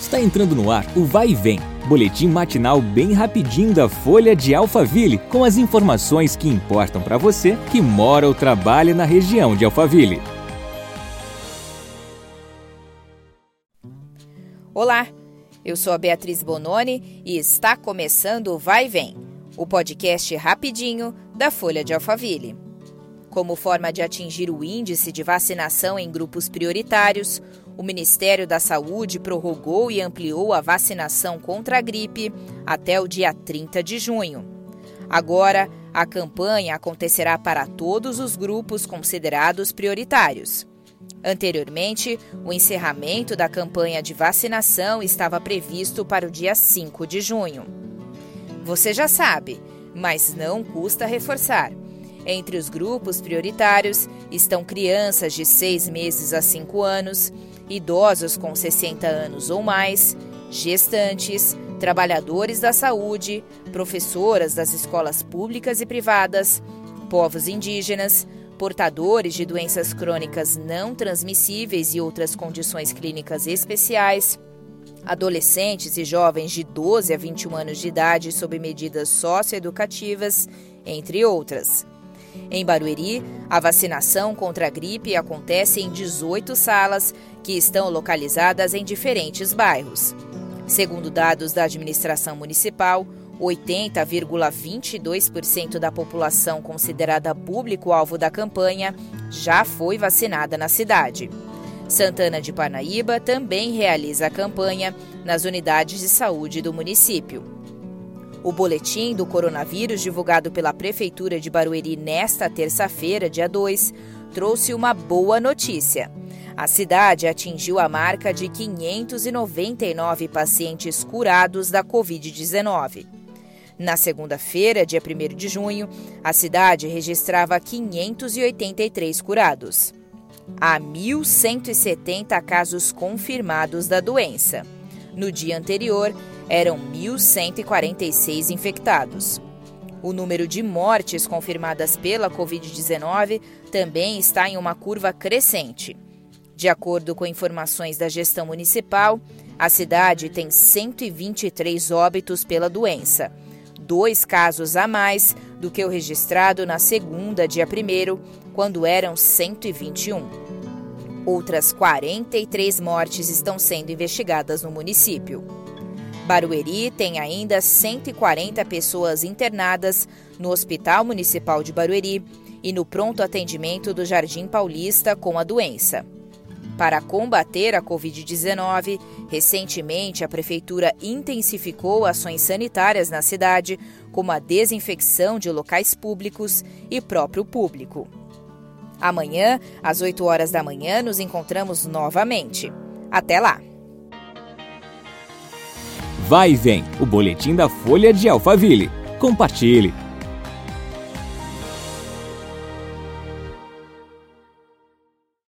Está entrando no ar o Vai e Vem, boletim matinal bem rapidinho da Folha de Alphaville, com as informações que importam para você que mora ou trabalha na região de Alphaville. Olá, eu sou a Beatriz Bononi e está começando o Vai e Vem, o podcast rapidinho da Folha de Alphaville. Como forma de atingir o índice de vacinação em grupos prioritários, o Ministério da Saúde prorrogou e ampliou a vacinação contra a gripe até o dia 30 de junho. Agora, a campanha acontecerá para todos os grupos considerados prioritários. Anteriormente, o encerramento da campanha de vacinação estava previsto para o dia 5 de junho. Você já sabe, mas não custa reforçar. Entre os grupos prioritários estão crianças de 6 meses a 5 anos, idosos com 60 anos ou mais, gestantes, trabalhadores da saúde, professoras das escolas públicas e privadas, povos indígenas, portadores de doenças crônicas não transmissíveis e outras condições clínicas especiais, adolescentes e jovens de 12 a 21 anos de idade sob medidas socioeducativas, entre outras. Em Barueri, a vacinação contra a gripe acontece em 18 salas que estão localizadas em diferentes bairros. Segundo dados da administração municipal, 80,22% da população considerada público-alvo da campanha já foi vacinada na cidade. Santana de Parnaíba também realiza a campanha nas unidades de saúde do município. O boletim do coronavírus divulgado pela Prefeitura de Barueri nesta terça-feira, dia 2, trouxe uma boa notícia. A cidade atingiu a marca de 599 pacientes curados da Covid-19. Na segunda-feira, dia 1 de junho, a cidade registrava 583 curados. Há 1.170 casos confirmados da doença. No dia anterior, eram 1.146 infectados. O número de mortes confirmadas pela Covid-19 também está em uma curva crescente. De acordo com informações da gestão municipal, a cidade tem 123 óbitos pela doença, dois casos a mais do que o registrado na segunda, dia 1, quando eram 121. Outras 43 mortes estão sendo investigadas no município. Barueri tem ainda 140 pessoas internadas no Hospital Municipal de Barueri e no pronto atendimento do Jardim Paulista com a doença. Para combater a Covid-19, recentemente a Prefeitura intensificou ações sanitárias na cidade, como a desinfecção de locais públicos e próprio público. Amanhã, às 8 horas da manhã, nos encontramos novamente. Até lá! Vai e vem o boletim da Folha de Alphaville. Compartilhe!